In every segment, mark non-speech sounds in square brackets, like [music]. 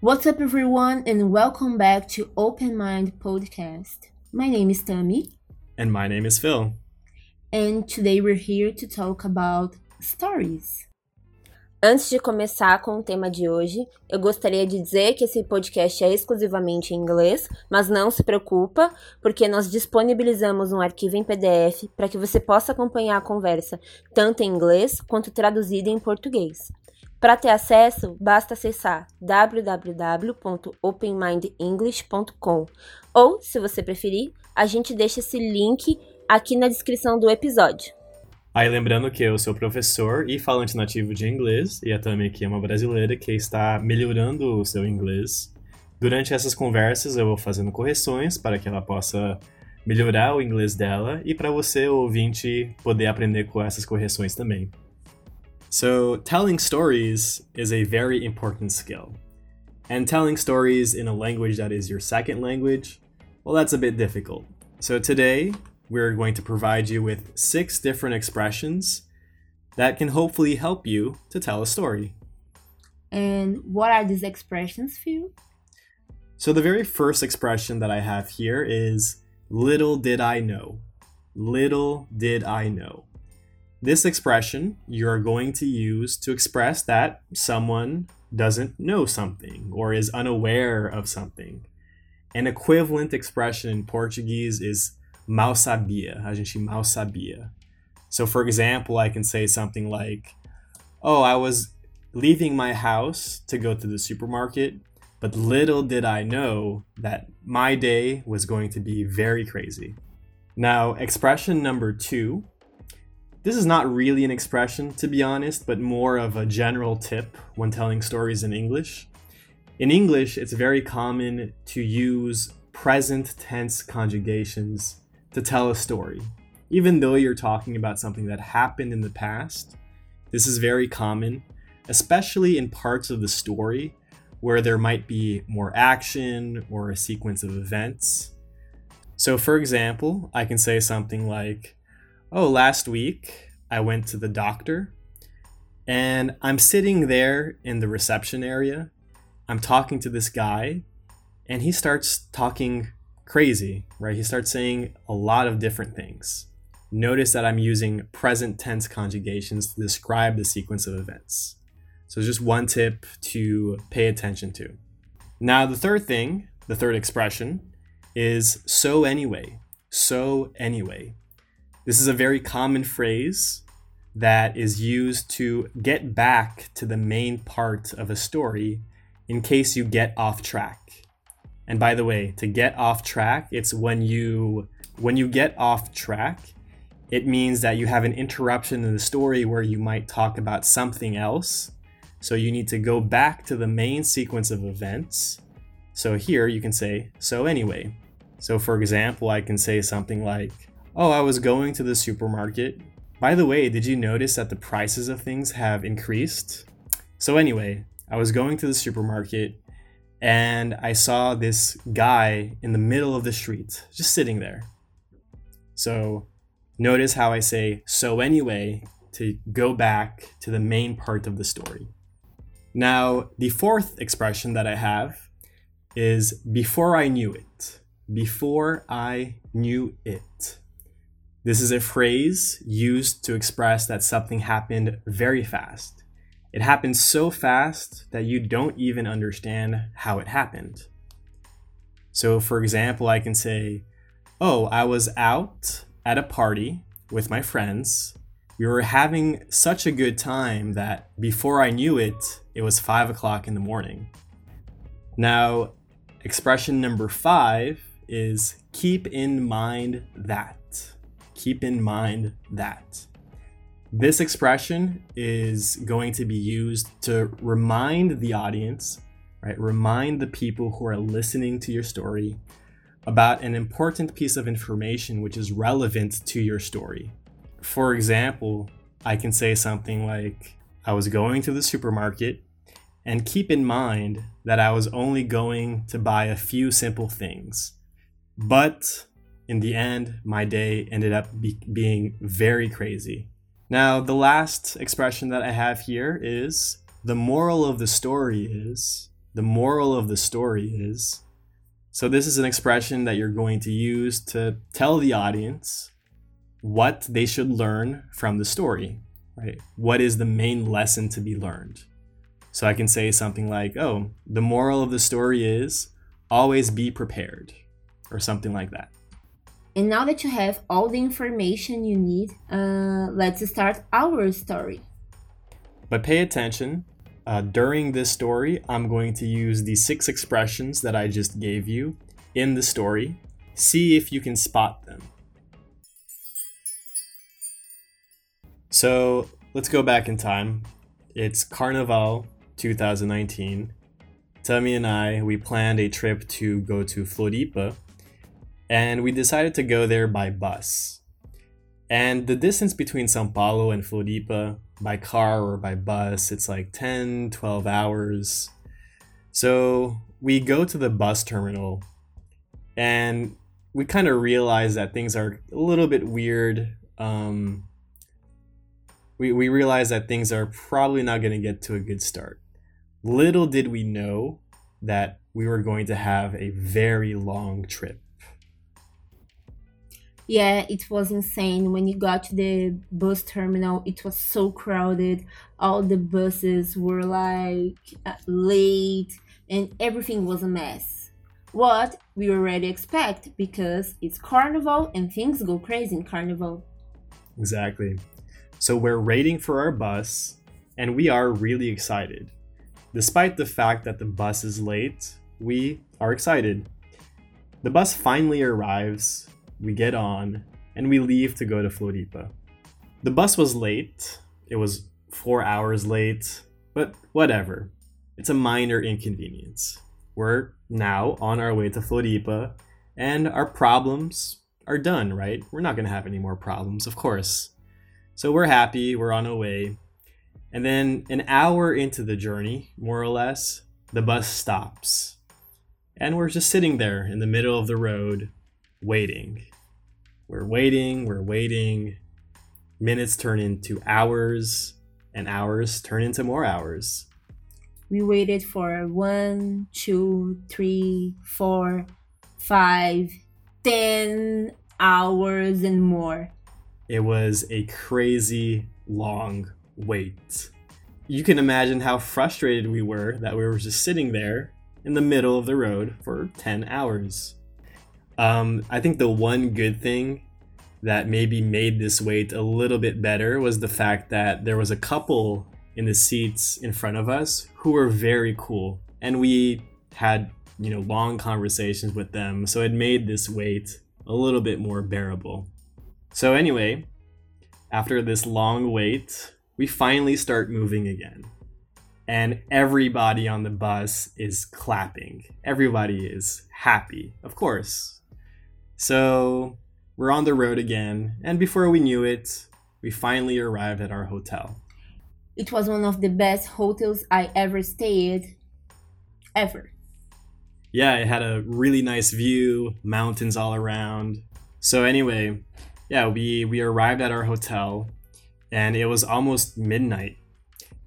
What's up, everyone, and welcome back to Open Mind Podcast. My name is Tami, And my name is Phil. and today we're here to talk about stories. Antes de começar com o tema de hoje, eu gostaria de dizer que esse podcast é exclusivamente em inglês, mas não se preocupa, porque nós disponibilizamos um arquivo em PDF para que você possa acompanhar a conversa tanto em inglês quanto traduzida em português. Para ter acesso, basta acessar www.openmindenglish.com ou, se você preferir, a gente deixa esse link aqui na descrição do episódio. Aí lembrando que eu sou professor e falante nativo de inglês, e a Tami aqui é uma brasileira que está melhorando o seu inglês. Durante essas conversas eu vou fazendo correções para que ela possa melhorar o inglês dela e para você, ouvinte, poder aprender com essas correções também. So, telling stories is a very important skill. And telling stories in a language that is your second language, well, that's a bit difficult. So, today we're going to provide you with six different expressions that can hopefully help you to tell a story. And what are these expressions, Phil? So, the very first expression that I have here is little did I know. Little did I know. This expression you're going to use to express that someone doesn't know something or is unaware of something. An equivalent expression in Portuguese is mal sabia. A gente mal sabia. So, for example, I can say something like, Oh, I was leaving my house to go to the supermarket, but little did I know that my day was going to be very crazy. Now, expression number two. This is not really an expression, to be honest, but more of a general tip when telling stories in English. In English, it's very common to use present tense conjugations to tell a story. Even though you're talking about something that happened in the past, this is very common, especially in parts of the story where there might be more action or a sequence of events. So, for example, I can say something like, Oh, last week I went to the doctor and I'm sitting there in the reception area. I'm talking to this guy and he starts talking crazy, right? He starts saying a lot of different things. Notice that I'm using present tense conjugations to describe the sequence of events. So, just one tip to pay attention to. Now, the third thing, the third expression, is so anyway. So anyway. This is a very common phrase that is used to get back to the main part of a story in case you get off track. And by the way, to get off track, it's when you when you get off track, it means that you have an interruption in the story where you might talk about something else. So you need to go back to the main sequence of events. So here you can say so anyway. So for example, I can say something like, "Oh, I was going to the supermarket. By the way, did you notice that the prices of things have increased?" So anyway, I was going to the supermarket and I saw this guy in the middle of the street, just sitting there. So notice how I say so anyway to go back to the main part of the story. Now, the fourth expression that I have is before I knew it. Before I knew it. This is a phrase used to express that something happened very fast. It happened so fast that you don't even understand how it happened. So, for example, I can say, Oh, I was out at a party with my friends. We were having such a good time that before I knew it, it was five o'clock in the morning. Now, expression number five is keep in mind that. Keep in mind that. This expression is going to be used to remind the audience, right? Remind the people who are listening to your story about an important piece of information which is relevant to your story. For example, I can say something like, I was going to the supermarket, and keep in mind that I was only going to buy a few simple things. But in the end, my day ended up be- being very crazy. Now, the last expression that I have here is the moral of the story is the moral of the story is. So, this is an expression that you're going to use to tell the audience what they should learn from the story, right? What is the main lesson to be learned? So, I can say something like, oh, the moral of the story is always be prepared, or something like that. And now that you have all the information you need, uh, let's start our story. But pay attention. Uh, during this story, I'm going to use the six expressions that I just gave you in the story. See if you can spot them. So let's go back in time. It's Carnival 2019. Tami and I, we planned a trip to go to Floripa, and we decided to go there by bus. And the distance between Sao Paulo and Floripa by car or by bus, it's like 10, 12 hours. So we go to the bus terminal and we kind of realize that things are a little bit weird. Um, we, we realize that things are probably not going to get to a good start. Little did we know that we were going to have a very long trip. Yeah, it was insane. When you got to the bus terminal, it was so crowded. All the buses were like uh, late and everything was a mess. What we already expect because it's carnival and things go crazy in carnival. Exactly. So we're waiting for our bus and we are really excited. Despite the fact that the bus is late, we are excited. The bus finally arrives we get on, and we leave to go to Floripa. The bus was late. It was four hours late, but whatever. It's a minor inconvenience. We're now on our way to Floripa, and our problems are done, right? We're not going to have any more problems, of course. So we're happy, we're on our way. And then an hour into the journey, more or less, the bus stops. And we're just sitting there in the middle of the road, waiting. We're waiting, we're waiting. Minutes turn into hours, and hours turn into more hours. We waited for one, two, three, four, five, ten hours and more. It was a crazy long wait. You can imagine how frustrated we were that we were just sitting there in the middle of the road for 10 hours. Um, I think the one good thing that maybe made this wait a little bit better was the fact that there was a couple in the seats in front of us who were very cool. And we had, you know, long conversations with them. So it made this wait a little bit more bearable. So, anyway, after this long wait, we finally start moving again and everybody on the bus is clapping. Everybody is happy, of course. So we're on the road again, and before we knew it, we finally arrived at our hotel. It was one of the best hotels I ever stayed, ever. Yeah, it had a really nice view, mountains all around. So anyway, yeah, we we arrived at our hotel and it was almost midnight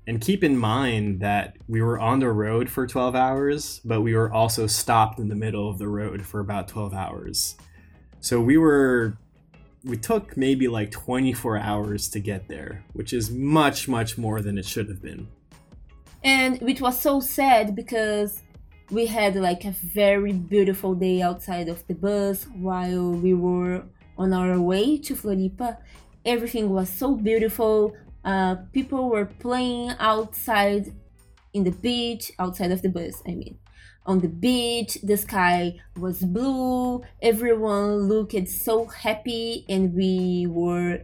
and keep in mind that we were on the road for 12 hours, but we were also stopped in the middle of the road for about 12 hours. So we were we took maybe like 24 hours to get there, which is much much more than it should have been. And it was so sad because we had like a very beautiful day outside of the bus while we were on our way to Floripa. Everything was so beautiful uh, people were playing outside in the beach, outside of the bus, I mean. On the beach, the sky was blue, everyone looked so happy, and we were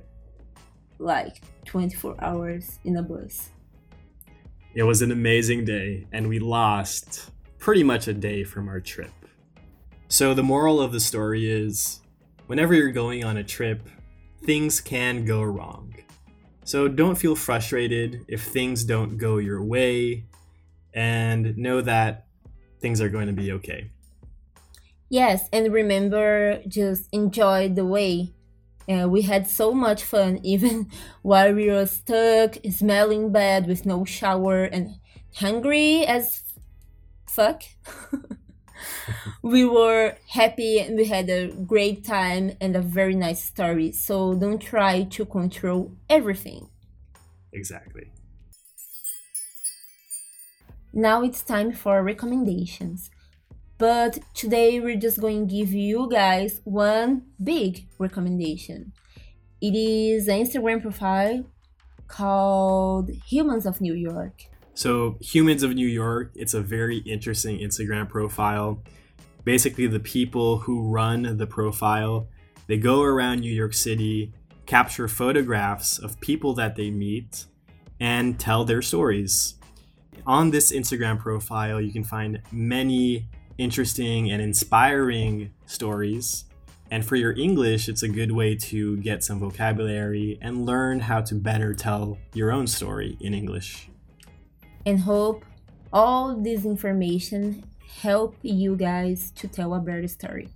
like 24 hours in a bus. It was an amazing day, and we lost pretty much a day from our trip. So, the moral of the story is whenever you're going on a trip, things can go wrong. So don't feel frustrated if things don't go your way and know that things are going to be okay. Yes, and remember just enjoy the way. Uh, we had so much fun [laughs] even while we were stuck, smelling bad with no shower and hungry as fuck. [laughs] we were happy and we had a great time and a very nice story. So don't try to control everything. Exactly. Now it's time for recommendations. But today we're just going to give you guys one big recommendation. It is an Instagram profile called Humans of New York. So, Humans of New York, it's a very interesting Instagram profile. Basically, the people who run the profile, they go around New York City, capture photographs of people that they meet, and tell their stories. On this Instagram profile, you can find many interesting and inspiring stories. And for your English, it's a good way to get some vocabulary and learn how to better tell your own story in English. And hope all this information help you guys to tell a better story.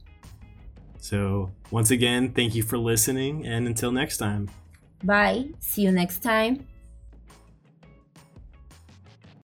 So, once again, thank you for listening, and until next time. Bye. See you next time.